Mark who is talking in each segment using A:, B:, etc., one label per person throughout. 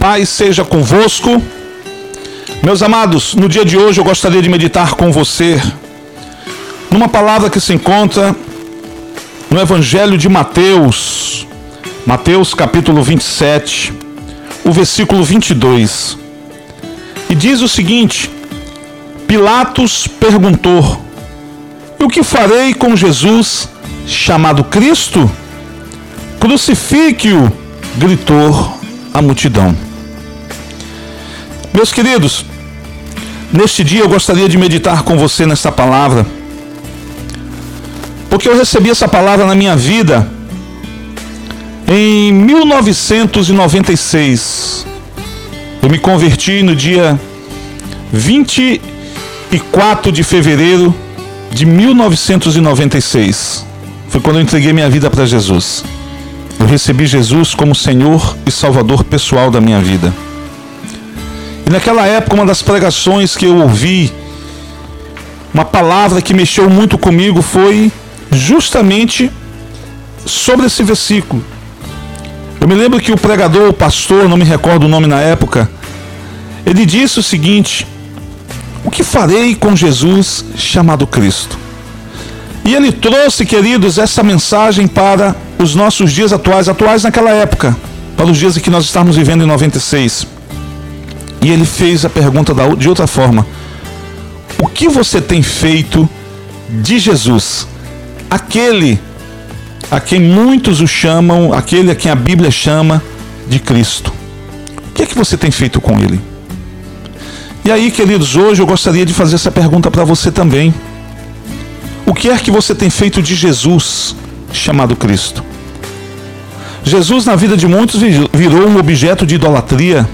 A: paz seja convosco. Meus amados, no dia de hoje eu gostaria de meditar com você numa palavra que se encontra no Evangelho de Mateus, Mateus capítulo 27, o versículo 22. E diz o seguinte: Pilatos perguntou: o que farei com Jesus chamado Cristo? Crucifique-o, gritou a multidão. Meus queridos, neste dia eu gostaria de meditar com você nessa palavra, porque eu recebi essa palavra na minha vida em 1996. Eu me converti no dia 24 de fevereiro de 1996. Foi quando eu entreguei minha vida para Jesus. Eu recebi Jesus como Senhor e Salvador pessoal da minha vida. E naquela época, uma das pregações que eu ouvi, uma palavra que mexeu muito comigo foi justamente sobre esse versículo. Eu me lembro que o pregador, o pastor, não me recordo o nome na época, ele disse o seguinte: O que farei com Jesus chamado Cristo? E ele trouxe, queridos, essa mensagem para os nossos dias atuais, atuais naquela época, para os dias em que nós estamos vivendo em 96. E ele fez a pergunta de outra forma: O que você tem feito de Jesus? Aquele a quem muitos o chamam, aquele a quem a Bíblia chama de Cristo. O que é que você tem feito com ele? E aí, queridos, hoje eu gostaria de fazer essa pergunta para você também. O que é que você tem feito de Jesus, chamado Cristo? Jesus, na vida de muitos, virou um objeto de idolatria.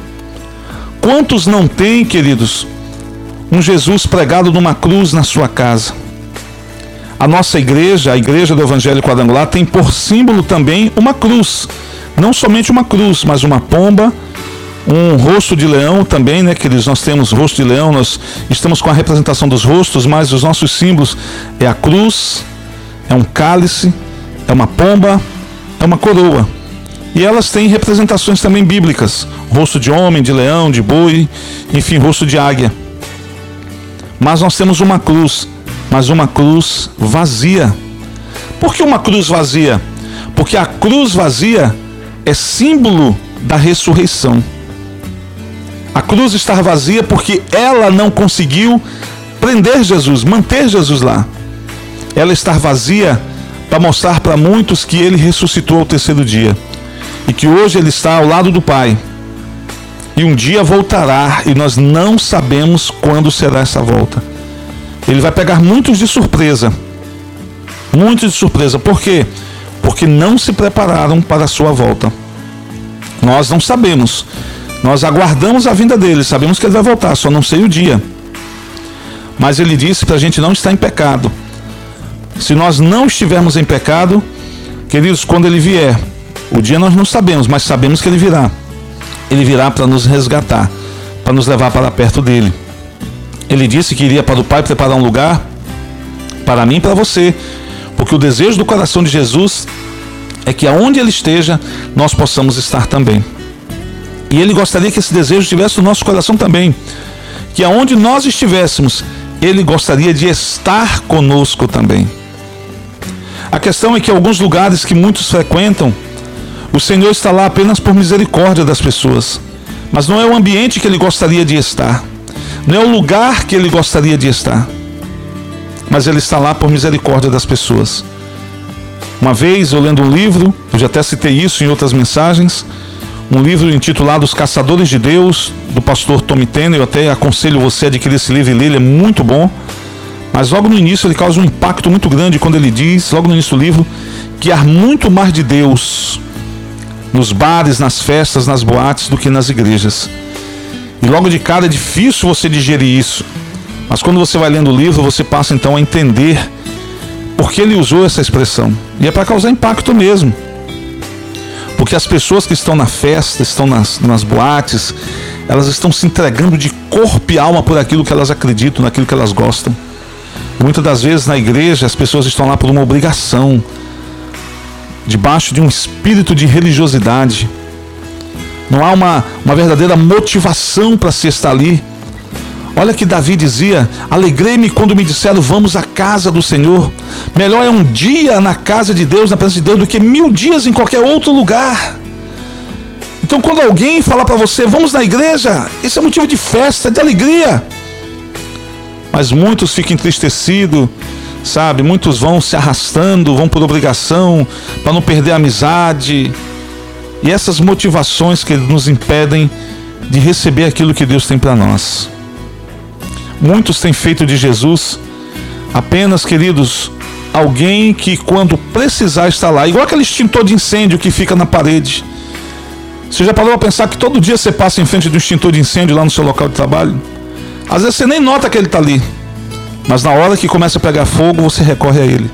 A: Quantos não têm, queridos, um Jesus pregado numa cruz na sua casa? A nossa igreja, a igreja do Evangelho Quadrangular, tem por símbolo também uma cruz. Não somente uma cruz, mas uma pomba, um rosto de leão também, né, queridos? Nós temos rosto de leão, nós estamos com a representação dos rostos, mas os nossos símbolos é a cruz, é um cálice, é uma pomba, é uma coroa. E elas têm representações também bíblicas: rosto de homem, de leão, de boi, enfim, rosto de águia. Mas nós temos uma cruz, mas uma cruz vazia. Por que uma cruz vazia? Porque a cruz vazia é símbolo da ressurreição. A cruz está vazia porque ela não conseguiu prender Jesus, manter Jesus lá. Ela está vazia para mostrar para muitos que ele ressuscitou ao terceiro dia e que hoje ele está ao lado do Pai. E um dia voltará e nós não sabemos quando será essa volta. Ele vai pegar muitos de surpresa. Muitos de surpresa. Por quê? Porque não se prepararam para a sua volta. Nós não sabemos. Nós aguardamos a vinda dele, sabemos que ele vai voltar, só não sei o dia. Mas ele disse para a gente não estar em pecado. Se nós não estivermos em pecado, queridos, quando ele vier, o dia nós não sabemos, mas sabemos que ele virá. Ele virá para nos resgatar, para nos levar para perto dele. Ele disse que iria para o Pai preparar um lugar para mim e para você, porque o desejo do coração de Jesus é que aonde ele esteja, nós possamos estar também. E ele gostaria que esse desejo estivesse no nosso coração também. Que aonde nós estivéssemos, ele gostaria de estar conosco também. A questão é que alguns lugares que muitos frequentam, o Senhor está lá apenas por misericórdia das pessoas. Mas não é o ambiente que ele gostaria de estar. Não é o lugar que ele gostaria de estar. Mas ele está lá por misericórdia das pessoas. Uma vez eu lendo um livro, eu já até citei isso em outras mensagens, um livro intitulado Os Caçadores de Deus, do pastor Tommy Tanner. Eu até aconselho você a adquirir esse livro e ler, ele é muito bom. Mas logo no início ele causa um impacto muito grande quando ele diz, logo no início do livro, que há muito mais de Deus nos bares, nas festas, nas boates do que nas igrejas. E logo de cara é difícil você digerir isso. Mas quando você vai lendo o livro, você passa então a entender por que ele usou essa expressão. E é para causar impacto mesmo. Porque as pessoas que estão na festa, estão nas, nas boates, elas estão se entregando de corpo e alma por aquilo que elas acreditam, naquilo que elas gostam. Muitas das vezes na igreja as pessoas estão lá por uma obrigação, debaixo de um espírito de religiosidade. não há uma, uma verdadeira motivação para se estar ali. Olha que Davi dizia: Alegrei-me quando me disseram, vamos à casa do Senhor. Melhor é um dia na casa de Deus, na presença de Deus, do que mil dias em qualquer outro lugar. Então, quando alguém falar para você, vamos na igreja, isso é motivo de festa, de alegria. Mas muitos ficam entristecidos, sabe? Muitos vão se arrastando, vão por obrigação, para não perder a amizade. E essas motivações que nos impedem de receber aquilo que Deus tem para nós. Muitos têm feito de Jesus apenas, queridos, alguém que quando precisar está lá, igual aquele extintor de incêndio que fica na parede. Você já parou a pensar que todo dia você passa em frente do extintor de incêndio lá no seu local de trabalho? Às vezes você nem nota que ele está ali, mas na hora que começa a pegar fogo, você recorre a ele.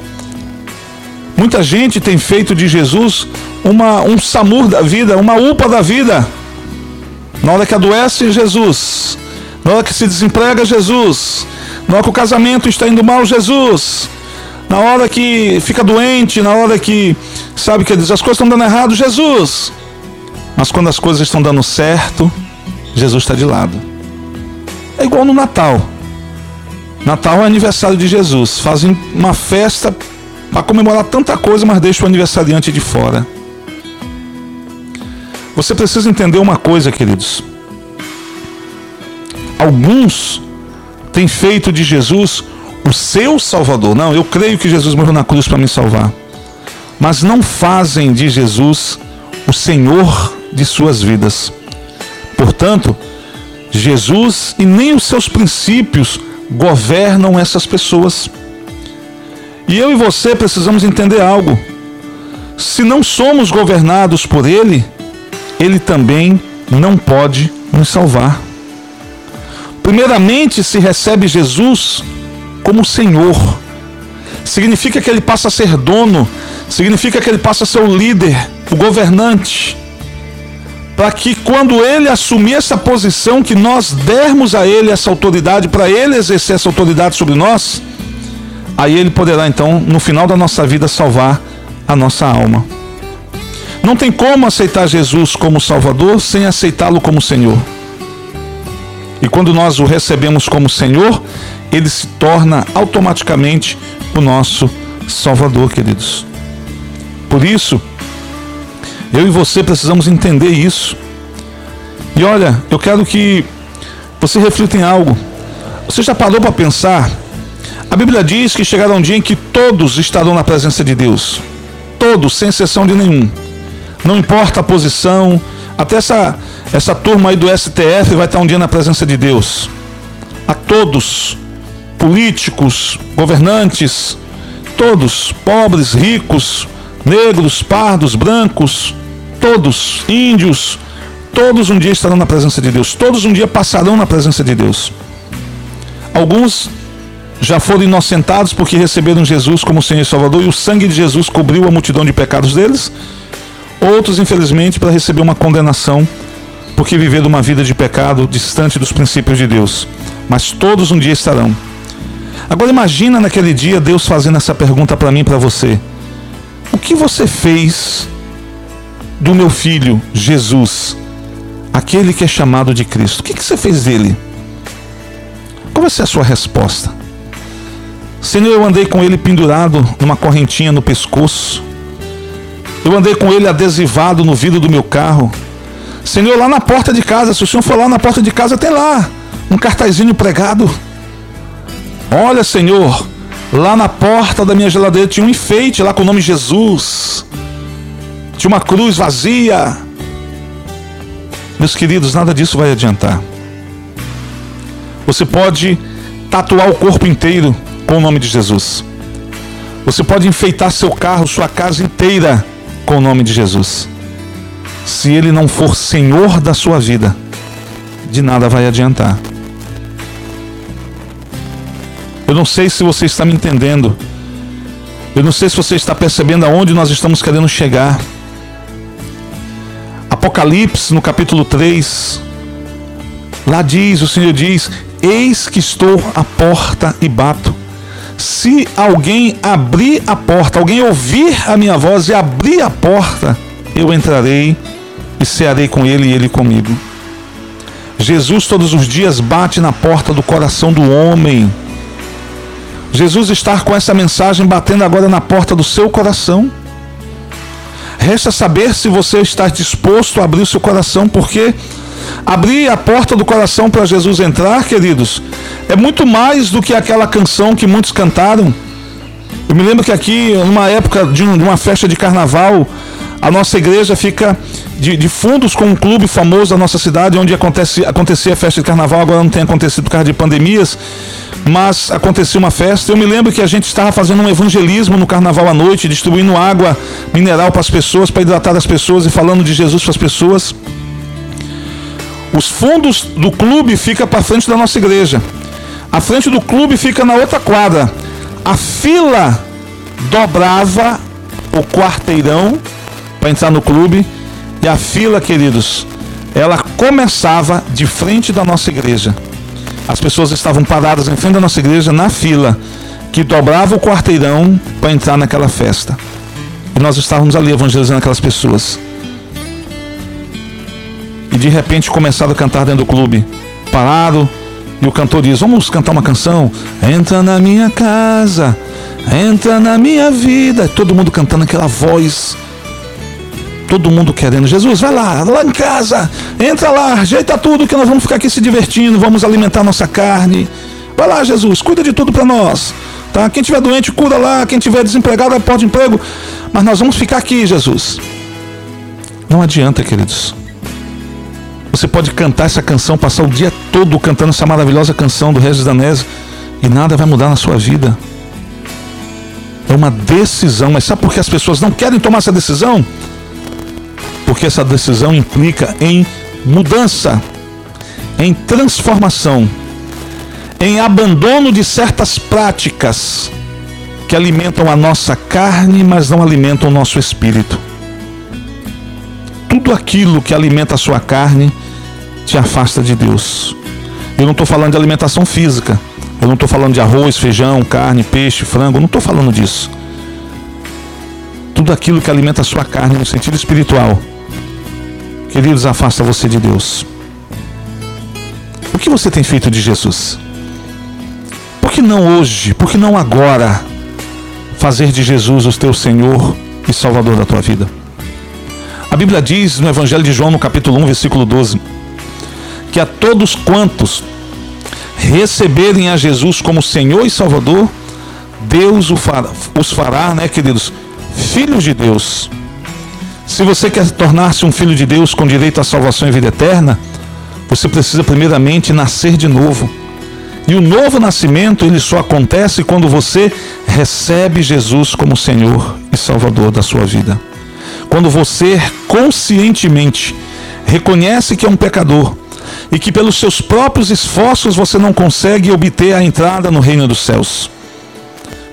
A: Muita gente tem feito de Jesus uma, um SAMUR da vida, uma UPA da vida. Na hora que adoece, Jesus. Na hora que se desemprega, Jesus. Na hora que o casamento está indo mal, Jesus. Na hora que fica doente, na hora que sabe que as coisas estão dando errado, Jesus. Mas quando as coisas estão dando certo, Jesus está de lado. É igual no Natal. Natal é aniversário de Jesus. Fazem uma festa para comemorar tanta coisa, mas deixa o aniversariante de fora. Você precisa entender uma coisa, queridos. Alguns têm feito de Jesus o seu Salvador. Não, eu creio que Jesus morreu na cruz para me salvar. Mas não fazem de Jesus o Senhor de suas vidas. Portanto, Jesus e nem os seus princípios governam essas pessoas. E eu e você precisamos entender algo. Se não somos governados por Ele, Ele também não pode nos salvar. Primeiramente, se recebe Jesus como Senhor, significa que Ele passa a ser dono, significa que Ele passa a ser o líder, o governante para que quando ele assumir essa posição, que nós dermos a ele essa autoridade, para ele exercer essa autoridade sobre nós, aí ele poderá então, no final da nossa vida, salvar a nossa alma. Não tem como aceitar Jesus como Salvador sem aceitá-lo como Senhor. E quando nós o recebemos como Senhor, ele se torna automaticamente o nosso Salvador, queridos. Por isso, eu e você precisamos entender isso. E olha, eu quero que você reflita em algo. Você já parou para pensar? A Bíblia diz que chegará um dia em que todos estarão na presença de Deus. Todos, sem exceção de nenhum. Não importa a posição, até essa, essa turma aí do STF vai estar um dia na presença de Deus. A todos, políticos, governantes, todos, pobres, ricos, negros, pardos, brancos, todos, índios, todos um dia estarão na presença de Deus, todos um dia passarão na presença de Deus. Alguns já foram inocentados porque receberam Jesus como Senhor e Salvador e o sangue de Jesus cobriu a multidão de pecados deles. Outros, infelizmente, para receber uma condenação porque viveram uma vida de pecado distante dos princípios de Deus. Mas todos um dia estarão. Agora imagina naquele dia Deus fazendo essa pergunta para mim e para você. O que você fez do meu filho Jesus, aquele que é chamado de Cristo? O que, você fez dele? Qual vai ser a sua resposta? Senhor, eu andei com ele pendurado numa correntinha no pescoço. Eu andei com ele adesivado no vidro do meu carro. Senhor, lá na porta de casa, se o senhor for lá na porta de casa, tem lá um cartazinho pregado. Olha, Senhor, lá na porta da minha geladeira tinha um enfeite lá com o nome Jesus de uma cruz vazia. Meus queridos, nada disso vai adiantar. Você pode tatuar o corpo inteiro com o nome de Jesus. Você pode enfeitar seu carro, sua casa inteira com o nome de Jesus. Se ele não for senhor da sua vida, de nada vai adiantar. Eu não sei se você está me entendendo. Eu não sei se você está percebendo aonde nós estamos querendo chegar. Apocalipse, no capítulo 3, lá diz, o Senhor diz: Eis que estou à porta e bato. Se alguém abrir a porta, alguém ouvir a minha voz e abrir a porta, eu entrarei e cearei com ele e ele comigo. Jesus todos os dias bate na porta do coração do homem. Jesus está com essa mensagem batendo agora na porta do seu coração. Resta saber se você está disposto a abrir o seu coração, porque abrir a porta do coração para Jesus entrar, queridos, é muito mais do que aquela canção que muitos cantaram. Eu me lembro que aqui, numa época de, uma festa de carnaval, a nossa igreja fica de, de, fundos com um clube famoso da nossa cidade, onde acontece, acontecia a festa de carnaval, agora não tem acontecido por causa de pandemias, mas acontecia uma festa. Eu me lembro que a gente estava fazendo um evangelismo no carnaval à noite, distribuindo água mineral para as pessoas, para hidratar as pessoas e falando de Jesus para as pessoas. Os fundos do clube fica para frente da nossa igreja. A frente do clube fica na outra quadra. A fila dobrava o quarteirão para entrar no clube. E a fila, queridos, ela começava de frente da nossa igreja. As pessoas estavam paradas em frente da nossa igreja na fila que dobrava o quarteirão para entrar naquela festa. E nós estávamos ali evangelizando aquelas pessoas. E de repente começaram a cantar dentro do clube. Pararam e o cantor diz: Vamos cantar uma canção? Entra na minha casa, entra na minha vida. Todo mundo cantando aquela voz todo mundo querendo. Jesus, vai lá, lá em casa, entra lá, ajeita tudo que nós vamos ficar aqui se divertindo, vamos alimentar nossa carne. Vai lá, Jesus, cuida de tudo para nós. Tá? Quem tiver doente, cura lá. Quem tiver desempregado, pode emprego. Mas nós vamos ficar aqui, Jesus. Não adianta, queridos. Você pode cantar essa canção, passar o dia todo cantando essa maravilhosa canção do Regis Danese e nada vai mudar na sua vida. É uma decisão, mas sabe por que as pessoas não querem tomar essa decisão? Porque essa decisão implica em mudança, em transformação, em abandono de certas práticas que alimentam a nossa carne, mas não alimentam o nosso espírito. Tudo aquilo que alimenta a sua carne te afasta de Deus. Eu não estou falando de alimentação física. Eu não estou falando de arroz, feijão, carne, peixe, frango. Eu não estou falando disso. Tudo aquilo que alimenta a sua carne no sentido espiritual Queridos, afasta você de Deus. O que você tem feito de Jesus? Por que não hoje? Por que não agora? Fazer de Jesus o teu Senhor e Salvador da tua vida. A Bíblia diz no Evangelho de João, no capítulo 1, versículo 12, que a todos quantos receberem a Jesus como Senhor e Salvador, Deus os fará, né, queridos, filhos de Deus. Se você quer tornar-se um filho de Deus com direito à salvação e vida eterna, você precisa primeiramente nascer de novo. E o novo nascimento, ele só acontece quando você recebe Jesus como Senhor e Salvador da sua vida. Quando você conscientemente reconhece que é um pecador e que pelos seus próprios esforços você não consegue obter a entrada no reino dos céus.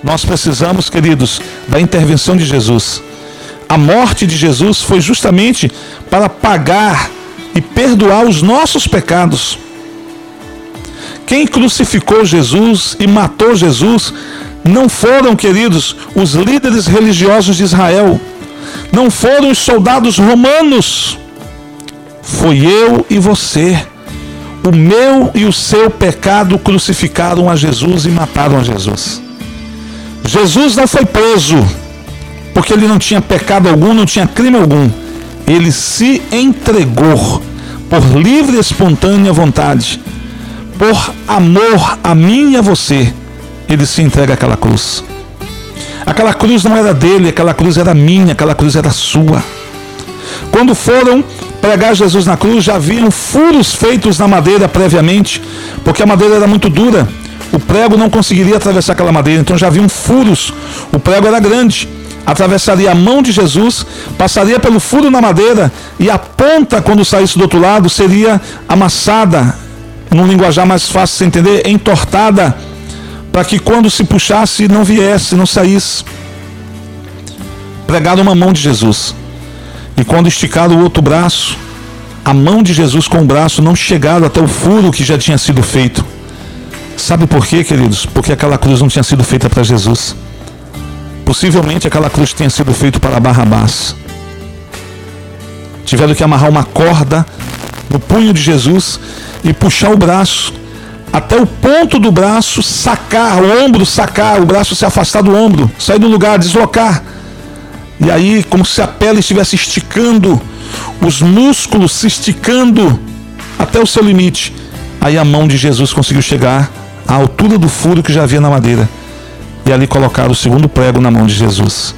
A: Nós precisamos, queridos, da intervenção de Jesus a morte de Jesus foi justamente para pagar e perdoar os nossos pecados. Quem crucificou Jesus e matou Jesus não foram, queridos, os líderes religiosos de Israel, não foram os soldados romanos, foi eu e você. O meu e o seu pecado crucificaram a Jesus e mataram a Jesus. Jesus não foi preso porque ele não tinha pecado algum, não tinha crime algum. Ele se entregou por livre e espontânea vontade, por amor a mim e a você. Ele se entrega àquela cruz. Aquela cruz não era dele, aquela cruz era minha, aquela cruz era sua. Quando foram pregar Jesus na cruz, já haviam furos feitos na madeira previamente, porque a madeira era muito dura. O prego não conseguiria atravessar aquela madeira, então já haviam furos. O prego era grande atravessaria a mão de Jesus, passaria pelo furo na madeira e a ponta, quando saísse do outro lado, seria amassada, num linguajar mais fácil de entender, entortada, para que quando se puxasse não viesse, não saísse. Pregado uma mão de Jesus. E quando esticado o outro braço, a mão de Jesus com o braço não chegaram até o furo que já tinha sido feito. Sabe por quê, queridos? Porque aquela cruz não tinha sido feita para Jesus. Possivelmente aquela cruz tenha sido feita para Barrabás. tiveram que amarrar uma corda no punho de Jesus e puxar o braço até o ponto do braço sacar, o ombro sacar, o braço se afastar do ombro, sair do lugar, deslocar. E aí, como se a pele estivesse esticando, os músculos se esticando até o seu limite. Aí a mão de Jesus conseguiu chegar à altura do furo que já havia na madeira. E ali colocar o segundo prego na mão de Jesus.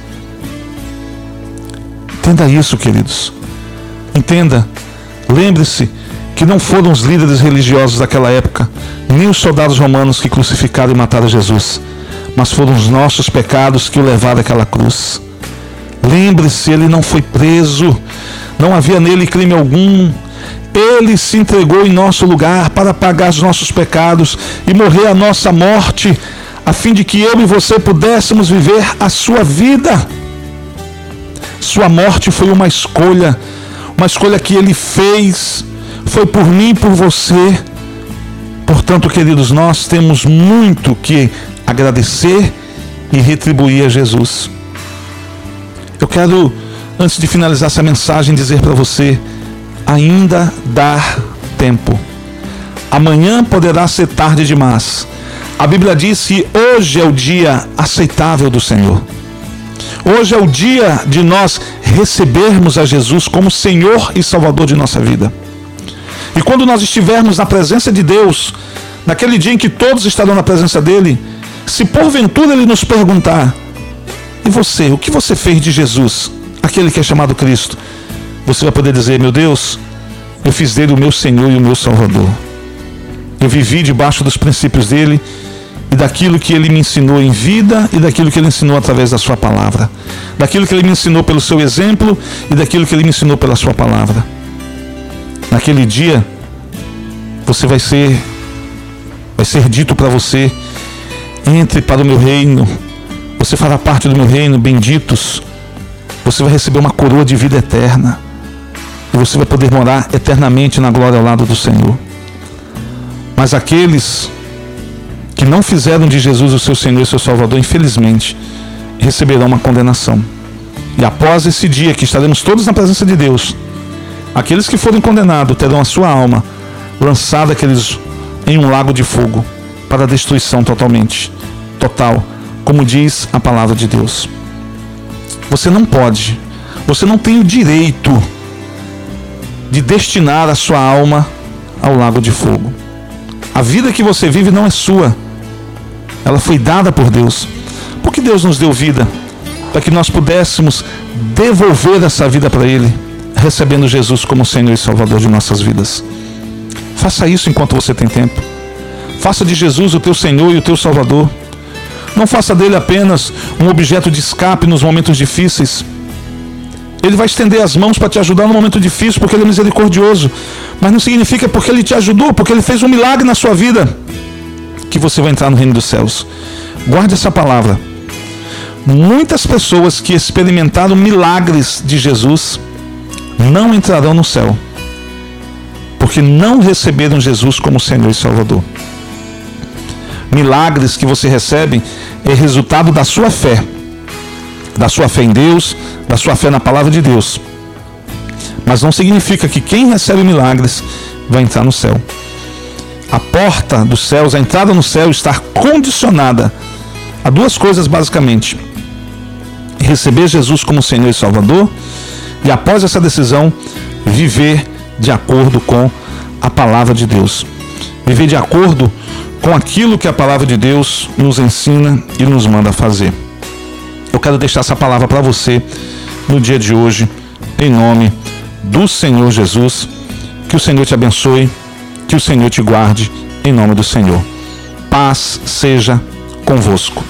A: Entenda isso, queridos. Entenda. Lembre-se que não foram os líderes religiosos daquela época, nem os soldados romanos que crucificaram e mataram Jesus, mas foram os nossos pecados que o levaram àquela cruz. Lembre-se, ele não foi preso, não havia nele crime algum. Ele se entregou em nosso lugar para pagar os nossos pecados e morrer a nossa morte, a fim de que eu e você pudéssemos viver a sua vida. Sua morte foi uma escolha, uma escolha que ele fez, foi por mim e por você. Portanto, queridos, nós temos muito que agradecer e retribuir a Jesus. Eu quero, antes de finalizar essa mensagem, dizer para você: ainda dá tempo. Amanhã poderá ser tarde demais. A Bíblia diz que hoje é o dia aceitável do Senhor. Hoje é o dia de nós recebermos a Jesus como Senhor e Salvador de nossa vida. E quando nós estivermos na presença de Deus, naquele dia em que todos estarão na presença dele, se porventura ele nos perguntar: e você, o que você fez de Jesus, aquele que é chamado Cristo? Você vai poder dizer: Meu Deus, eu fiz dele o meu Senhor e o meu Salvador. Eu vivi debaixo dos princípios dele e daquilo que ele me ensinou em vida e daquilo que ele ensinou através da sua palavra. Daquilo que ele me ensinou pelo seu exemplo e daquilo que ele me ensinou pela sua palavra. Naquele dia, você vai ser vai ser dito para você: entre para o meu reino você fará parte do meu reino, benditos. Você vai receber uma coroa de vida eterna. E você vai poder morar eternamente na glória ao lado do Senhor. Mas aqueles que não fizeram de Jesus o seu Senhor e seu Salvador, infelizmente, receberão uma condenação. E após esse dia que estaremos todos na presença de Deus, aqueles que forem condenados terão a sua alma lançada aqueles em um lago de fogo para destruição totalmente, total como diz a palavra de Deus. Você não pode, você não tem o direito de destinar a sua alma ao lago de fogo. A vida que você vive não é sua, ela foi dada por Deus. Porque Deus nos deu vida para que nós pudéssemos devolver essa vida para Ele, recebendo Jesus como Senhor e Salvador de nossas vidas. Faça isso enquanto você tem tempo. Faça de Jesus o teu Senhor e o teu Salvador. Não faça dele apenas um objeto de escape nos momentos difíceis. Ele vai estender as mãos para te ajudar no momento difícil, porque ele é misericordioso. Mas não significa porque ele te ajudou, porque ele fez um milagre na sua vida, que você vai entrar no reino dos céus. Guarde essa palavra. Muitas pessoas que experimentaram milagres de Jesus não entrarão no céu, porque não receberam Jesus como Senhor e Salvador milagres que você recebe é resultado da sua fé, da sua fé em Deus, da sua fé na palavra de Deus. Mas não significa que quem recebe milagres vai entrar no céu. A porta dos céus, a entrada no céu está condicionada a duas coisas basicamente: receber Jesus como Senhor e Salvador e após essa decisão viver de acordo com a palavra de Deus. Viver de acordo com aquilo que a palavra de Deus nos ensina e nos manda fazer. Eu quero deixar essa palavra para você no dia de hoje, em nome do Senhor Jesus. Que o Senhor te abençoe, que o Senhor te guarde, em nome do Senhor. Paz seja convosco.